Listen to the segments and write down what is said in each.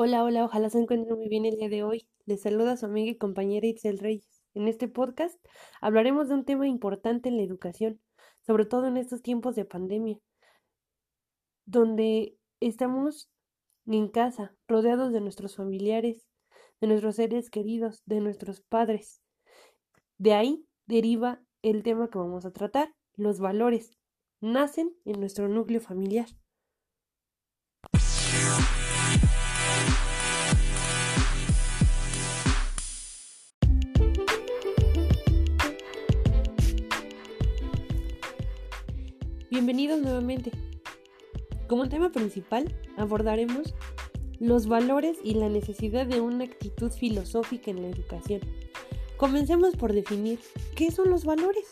Hola, hola, ojalá se encuentren muy bien el día de hoy. Les saluda su amiga y compañera Itzel Reyes. En este podcast hablaremos de un tema importante en la educación, sobre todo en estos tiempos de pandemia, donde estamos en casa, rodeados de nuestros familiares, de nuestros seres queridos, de nuestros padres. De ahí deriva el tema que vamos a tratar, los valores. Nacen en nuestro núcleo familiar. Bienvenidos nuevamente. Como tema principal abordaremos los valores y la necesidad de una actitud filosófica en la educación. Comencemos por definir qué son los valores.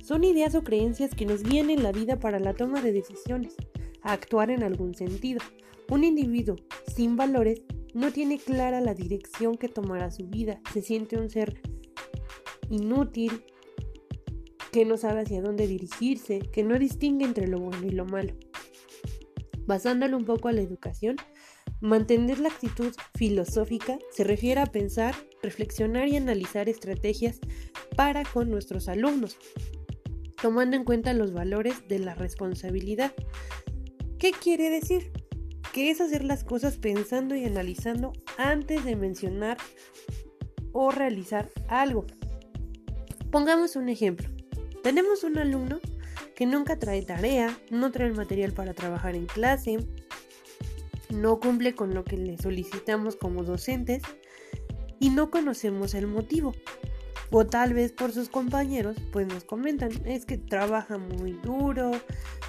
Son ideas o creencias que nos guían en la vida para la toma de decisiones, a actuar en algún sentido. Un individuo sin valores no tiene clara la dirección que tomará su vida, se siente un ser inútil, que no sabe hacia dónde dirigirse, que no distingue entre lo bueno y lo malo. Basándolo un poco a la educación, mantener la actitud filosófica se refiere a pensar, reflexionar y analizar estrategias para con nuestros alumnos, tomando en cuenta los valores de la responsabilidad. ¿Qué quiere decir? Que es hacer las cosas pensando y analizando antes de mencionar o realizar algo. Pongamos un ejemplo. Tenemos un alumno que nunca trae tarea, no trae el material para trabajar en clase, no cumple con lo que le solicitamos como docentes y no conocemos el motivo. O tal vez por sus compañeros, pues nos comentan, es que trabaja muy duro,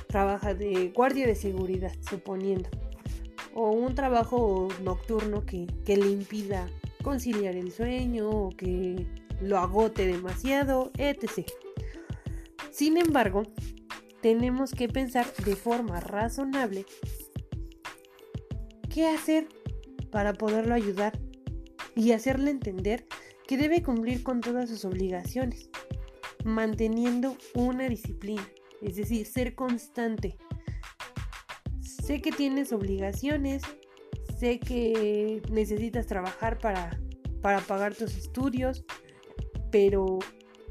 trabaja de guardia de seguridad, suponiendo. O un trabajo nocturno que, que le impida conciliar el sueño o que lo agote demasiado, etc. Sin embargo, tenemos que pensar de forma razonable qué hacer para poderlo ayudar y hacerle entender que debe cumplir con todas sus obligaciones, manteniendo una disciplina, es decir, ser constante. Sé que tienes obligaciones, sé que necesitas trabajar para, para pagar tus estudios, pero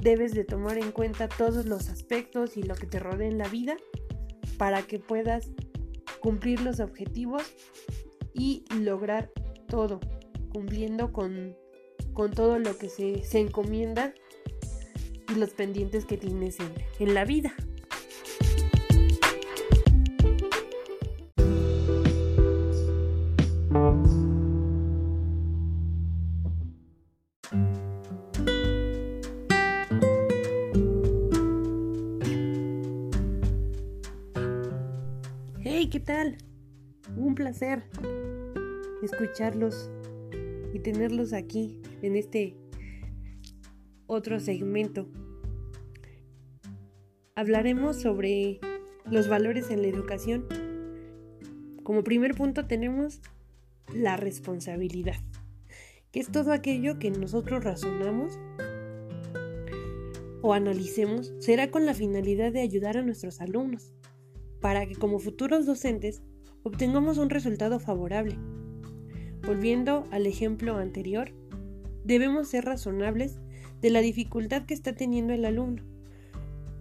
debes de tomar en cuenta todos los aspectos y lo que te rodea en la vida para que puedas cumplir los objetivos y lograr todo, cumpliendo con, todo lo que se, encomienda y los pendientes que tienes en la vida. Escucharlos y tenerlos aquí en este otro segmento. Hablaremos sobre los valores en la educación. Como primer punto tenemos la responsabilidad, que es todo aquello que nosotros razonamos o analicemos, será con la finalidad de ayudar a nuestros alumnos para que como futuros docentes obtengamos un resultado favorable. Volviendo al ejemplo anterior, debemos ser razonables de la dificultad que está teniendo el alumno.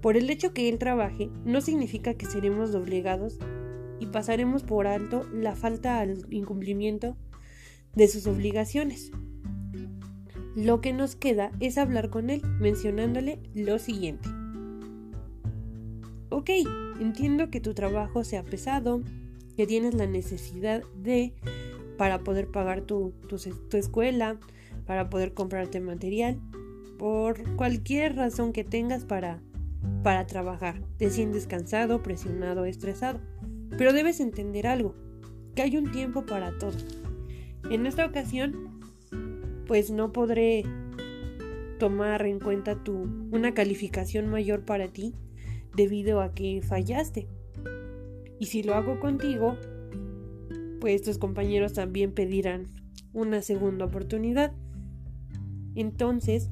Por el hecho que él trabaje, no significa que seremos doblegados y pasaremos por alto la falta al incumplimiento de sus obligaciones. Lo que nos queda es hablar con él mencionándole lo siguiente. Ok, entiendo que tu trabajo sea pesado, que tienes la necesidad de para poder pagar tu, tu, escuela, para poder comprarte material, por cualquier razón que tengas para, para trabajar. Te sientes cansado, presionado, estresado. Pero debes entender algo, que hay un tiempo para todo. En esta ocasión, pues no podré tomar en cuenta tu, una calificación mayor para ti debido a que fallaste. Y si lo hago contigo, pues tus compañeros también pedirán una segunda oportunidad. Entonces,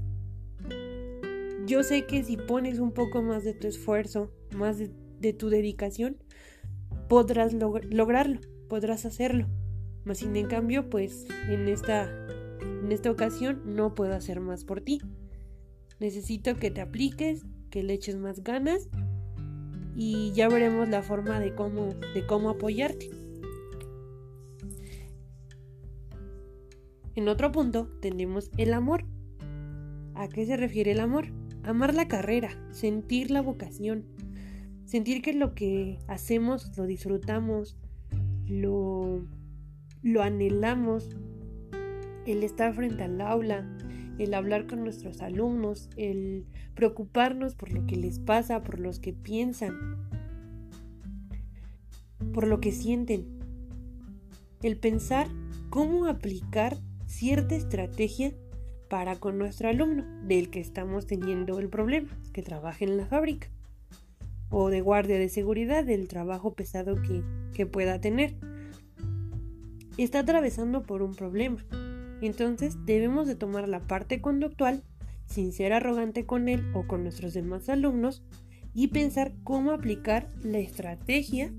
yo sé que si pones un poco más de tu esfuerzo, más de, tu dedicación, podrás lograrlo, podrás hacerlo. Mas sin en cambio, pues en esta, en esta ocasión no puedo hacer más por ti. Necesito que te apliques, que le eches más ganas y ya veremos la forma de cómo, de cómo apoyarte. En otro punto tenemos el amor. ¿A qué se refiere el amor? Amar la carrera, sentir la vocación, sentir que lo que hacemos lo disfrutamos, lo, lo anhelamos, el estar frente al aula, el hablar con nuestros alumnos, el preocuparnos por lo que les pasa, por los que piensan, por lo que sienten, el pensar cómo aplicar cierta estrategia para con nuestro alumno del que estamos teniendo el problema, que trabaja en la fábrica, o de guardia de seguridad del trabajo pesado que, que pueda tener. Está atravesando por un problema entonces debemos de tomar la parte conductual sin ser arrogante con él o con nuestros demás alumnos y pensar cómo aplicar la estrategia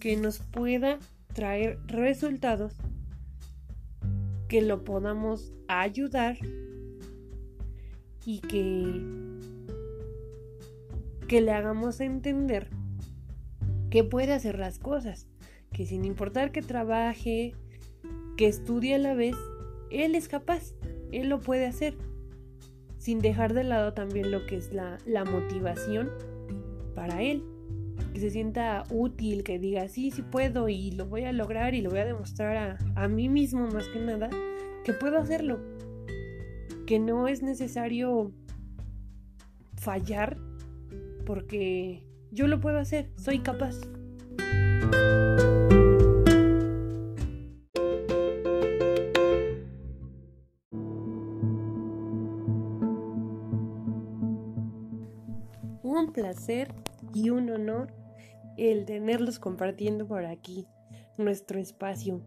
que nos pueda traer resultados que lo podamos ayudar y que que le hagamos entender que puede hacer las cosas, que sin importar que trabaje, que estudie a la vez, él es capaz, él lo puede hacer, sin dejar de lado también lo que es la, motivación para él, que se sienta útil, que diga, sí, sí puedo y lo voy a lograr y lo voy a demostrar a, a mí mismo más que nada, que puedo hacerlo, que no es necesario fallar porque yo lo puedo hacer, soy capaz. Placer y un honor el tenerlos compartiendo por aquí nuestro espacio.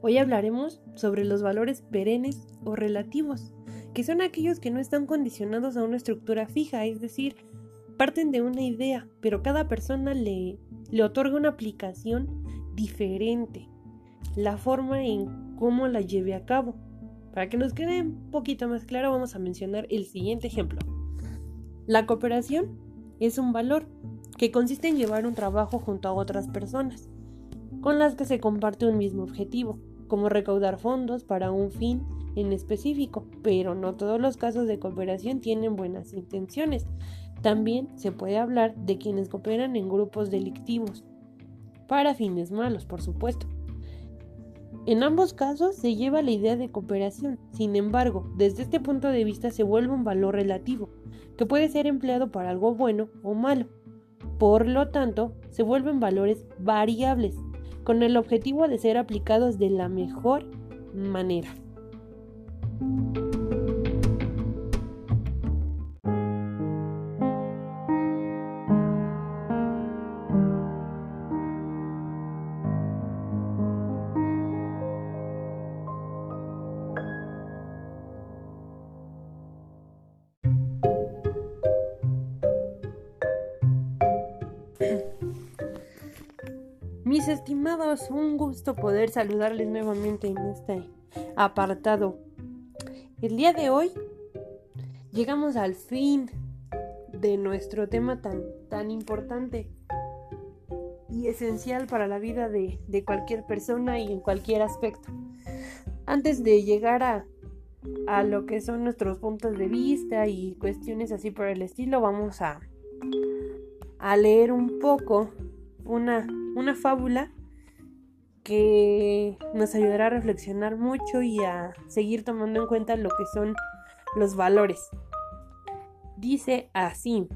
Hoy hablaremos sobre los valores perennes o relativos, que son aquellos que no están condicionados a una estructura fija, es decir, parten de una idea, pero cada persona le, le otorga una aplicación diferente, la forma en cómo la lleve a cabo. Para que nos quede un poquito más claro, vamos a mencionar el siguiente ejemplo. La cooperación es un valor que consiste en llevar un trabajo junto a otras personas, con las que se comparte un mismo objetivo, como recaudar fondos para un fin en específico, pero no todos los casos de cooperación tienen buenas intenciones. También se puede hablar de quienes cooperan en grupos delictivos, para fines malos, por supuesto. En ambos casos se lleva la idea de cooperación, sin embargo, desde este punto de vista se vuelve un valor relativo, que puede ser empleado para algo bueno o malo. Por lo tanto, se vuelven valores variables, con el objetivo de ser aplicados de la mejor manera. Estimados, un gusto poder saludarles nuevamente en este apartado. El día de hoy llegamos al fin de nuestro tema tan, tan importante y esencial para la vida de, de cualquier persona y en cualquier aspecto. Antes de llegar a, a lo que son nuestros puntos de vista y cuestiones así por el estilo, vamos a, a leer un poco una, una fábula que nos ayudará a reflexionar mucho y a seguir tomando en cuenta lo que son los valores. Dice así,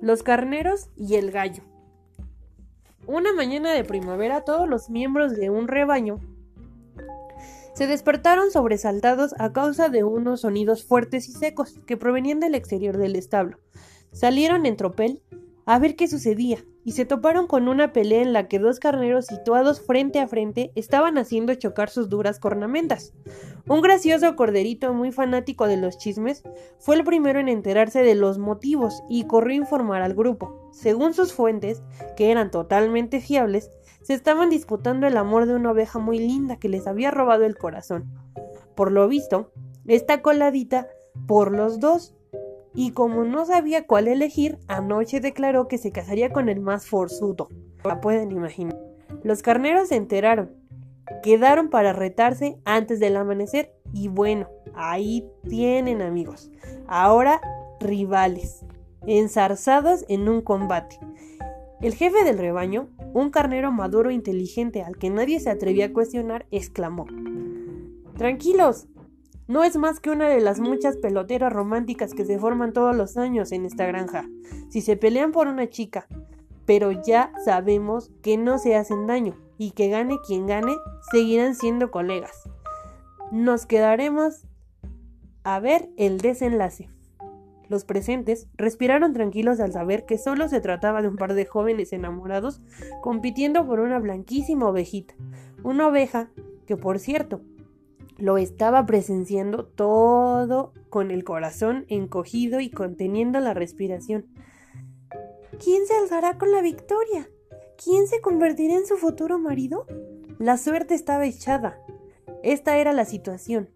los carneros y el gallo. Una mañana de primavera todos los miembros de un rebaño se despertaron sobresaltados a causa de unos sonidos fuertes y secos que provenían del exterior del establo. Salieron en tropel a ver qué sucedía, y se toparon con una pelea en la que dos carneros situados frente a frente estaban haciendo chocar sus duras cornamentas. Un gracioso corderito muy fanático de los chismes fue el primero en enterarse de los motivos y corrió a informar al grupo. Según sus fuentes, que eran totalmente fiables, se estaban disputando el amor de una oveja muy linda que les había robado el corazón. Por lo visto, esta coladita por los dos. Y como no sabía cuál elegir, anoche declaró que se casaría con el más forzudo. La pueden imaginar. Los carneros se enteraron. Quedaron para retarse antes del amanecer y bueno, ahí tienen amigos. Ahora rivales, enzarzados en un combate. El jefe del rebaño, un carnero maduro e inteligente al que nadie se atrevía a cuestionar, exclamó Tranquilos, no es más que una de las muchas peloteras románticas que se forman todos los años en esta granja. Si se pelean por una chica, pero ya sabemos que no se hacen daño y que gane quien gane, seguirán siendo colegas. Nos quedaremos a ver el desenlace. Los presentes respiraron tranquilos al saber que solo se trataba de un par de jóvenes enamorados compitiendo por una blanquísima ovejita, una oveja que por cierto lo estaba presenciando todo con el corazón encogido y conteniendo la respiración. ¿Quién se alzará con la victoria? ¿Quién se convertirá en su futuro marido? La suerte estaba echada. Esta era la situación.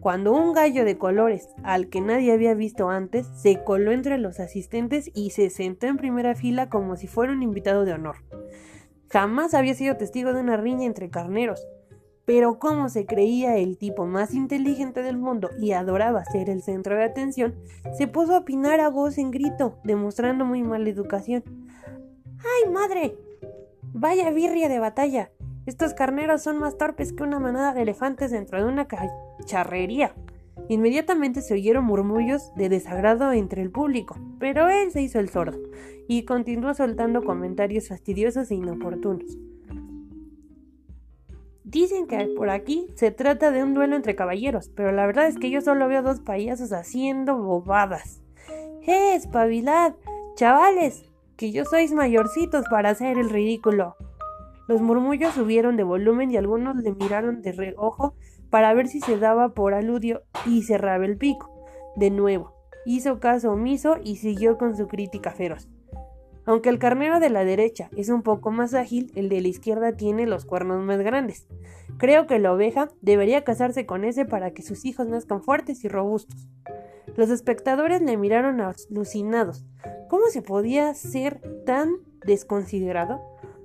Cuando un gallo de colores, al que nadie había visto antes, se coló entre los asistentes y se sentó en primera fila como si fuera un invitado de honor. Jamás había sido testigo de una riña entre carneros, pero como se creía el tipo más inteligente del mundo y adoraba ser el centro de atención, se puso a opinar a voz en grito, demostrando muy mala educación. ¡Ay, madre! Vaya birria de batalla. Estos carneros son más torpes que una manada de elefantes dentro de una cacharrería. Inmediatamente se oyeron murmullos de desagrado entre el público, pero él se hizo el sordo y continuó soltando comentarios fastidiosos e inoportunos. Dicen que por aquí se trata de un duelo entre caballeros, pero la verdad es que yo solo veo dos payasos haciendo bobadas. ¡Eh, espabilad! Chavales, que yo sois mayorcitos para hacer el ridículo. Los murmullos subieron de volumen y algunos le miraron de reojo para ver si se daba por aludio y cerraba el pico. De nuevo, hizo caso omiso y siguió con su crítica feroz. Aunque el carnero de la derecha es un poco más ágil, el de la izquierda tiene los cuernos más grandes. Creo que la oveja debería casarse con ese para que sus hijos nazcan fuertes y robustos. Los espectadores le miraron alucinados. ¿Cómo se podía ser tan desconsiderado?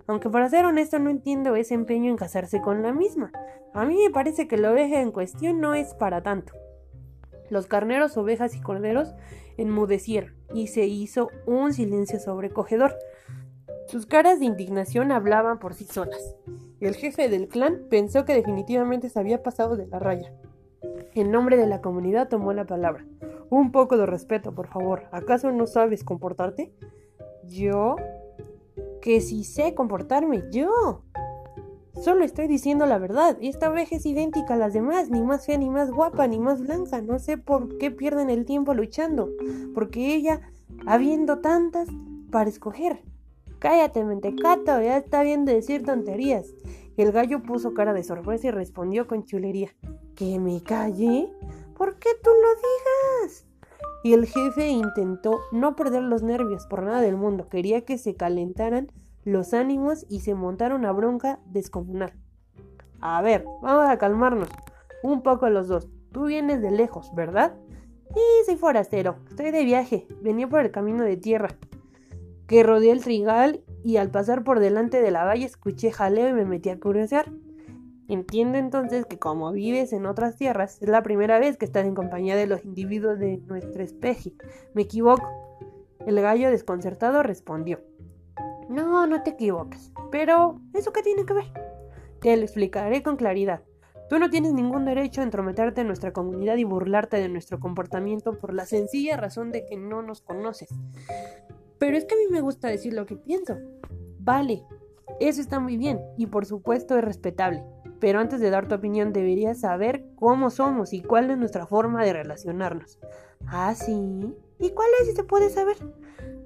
Aunque para ser honesto no entiendo ese empeño en casarse con la misma. A mí me parece que la oveja en cuestión no es para tanto. Los carneros, ovejas y corderos enmudecieron y se hizo un silencio sobrecogedor. Sus caras de indignación hablaban por sí solas. El jefe del clan pensó que definitivamente se había pasado de la raya. En nombre de la comunidad tomó la palabra. Un poco de respeto, por favor. ¿Acaso no sabes comportarte? Yo... Que si sé comportarme, yo. Solo estoy diciendo la verdad. Esta oveja es idéntica a las demás, ni más fea, ni más guapa, ni más blanca. No sé por qué pierden el tiempo luchando. Porque ella, habiendo tantas, para escoger. Cállate, mentecato, ya está bien de decir tonterías. El gallo puso cara de sorpresa y respondió con chulería. ¿Que me calle? ¿Por qué tú lo digas? Y el jefe intentó no perder los nervios por nada del mundo. Quería que se calentaran los ánimos y se montaron a bronca descomunal. A ver, vamos a calmarnos. Un poco los dos. Tú vienes de lejos, ¿verdad? Sí, soy forastero. Estoy de viaje. Venía por el camino de tierra. Que rodeé el trigal y al pasar por delante de la valla escuché jaleo y me metí a curiosear. Entiendo entonces que como vives en otras tierras, es la primera vez que estás en compañía de los individuos de nuestra especie. Me equivoco. El gallo desconcertado respondió. No, no te equivoques. Pero, ¿eso qué tiene que ver? Te lo explicaré con claridad. Tú no tienes ningún derecho a entrometerte en nuestra comunidad y burlarte de nuestro comportamiento por la sencilla razón de que no nos conoces. Pero es que a mí me gusta decir lo que pienso. Vale, eso está muy bien y por supuesto es respetable. Pero antes de dar tu opinión deberías saber cómo somos y cuál es nuestra forma de relacionarnos. ¿Ah, sí? ¿Y cuál es si se puede saber?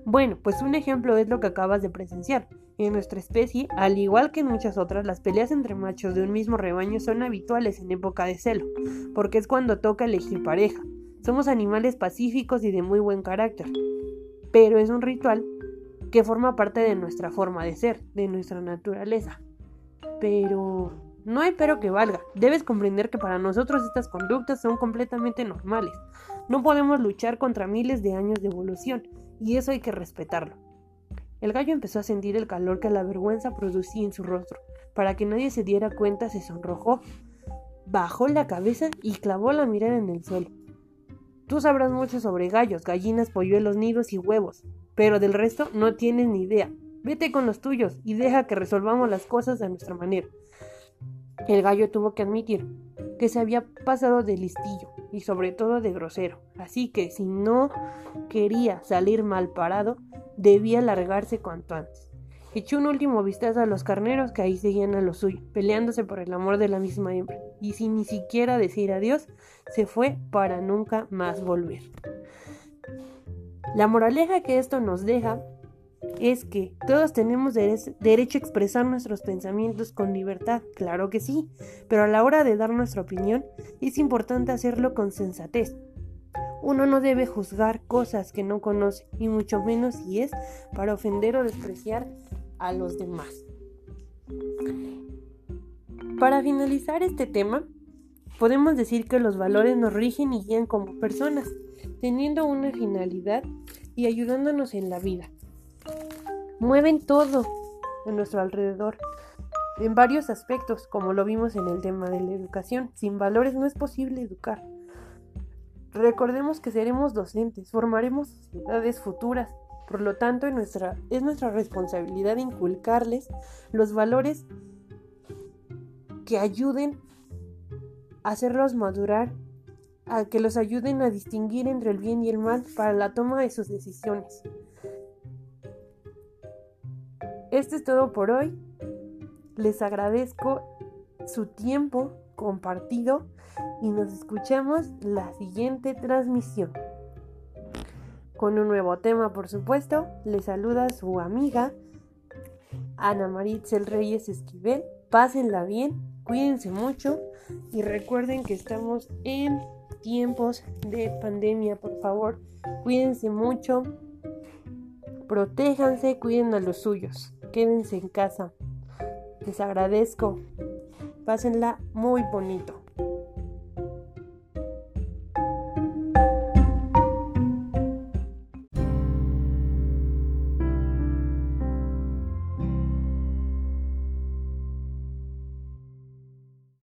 Bueno, pues un ejemplo es lo que acabas de presenciar. En nuestra especie, al igual que en muchas otras, las peleas entre machos de un mismo rebaño son habituales en época de celo, porque es cuando toca elegir pareja. Somos animales pacíficos y de muy buen carácter, pero es un ritual que forma parte de nuestra forma de ser, de nuestra naturaleza. pero no hay pero que valga. Debes comprender que para nosotros estas conductas son completamente normales. No podemos luchar contra miles de años de evolución, y eso hay que respetarlo. El gallo empezó a sentir el calor que la vergüenza producía en su rostro. Para que nadie se diera cuenta, se sonrojó, bajó la cabeza y clavó la mirada en el suelo. Tú sabrás mucho sobre gallos, gallinas, polluelos, nidos y huevos, pero del resto no tienes ni idea. Vete con los tuyos y deja que resolvamos las cosas de nuestra manera. El gallo tuvo que admitir que se había pasado de listillo y sobre todo de grosero, así que si no quería salir mal parado, debía largarse cuanto antes. Echó un último vistazo a los carneros que ahí seguían a lo suyo, peleándose por el amor de la misma hembra, y sin ni siquiera decir adiós, se fue para nunca más volver. La moraleja que esto nos deja es que todos tenemos derecho a expresar nuestros pensamientos con libertad, claro que sí, pero a la hora de dar nuestra opinión es importante hacerlo con sensatez, uno no debe juzgar cosas que no conoce, y mucho menos si es para ofender o despreciar a los demás. Para finalizar este tema, podemos decir que los valores nos rigen y guían como personas, teniendo una finalidad y ayudándonos en la vida. Mueven todo a nuestro alrededor, en varios aspectos, como lo vimos en el tema de la educación. Sin valores no es posible educar. Recordemos que seremos docentes, formaremos sociedades futuras, por lo tanto es nuestra, es nuestra responsabilidad inculcarles los valores que ayuden a hacerlos madurar, a que los ayuden a distinguir entre el bien y el mal para la toma de sus decisiones. Esto es todo por hoy. Les agradezco su tiempo compartido y nos escuchamos la siguiente transmisión. Con un nuevo tema, por supuesto, les saluda su amiga Ana Maritzel Reyes Esquivel. Pásenla bien, cuídense mucho y recuerden que estamos en tiempos de pandemia, por favor, cuídense mucho, protéjanse, cuiden a los suyos, quédense en casa. Les agradezco. Pásenla muy bonito.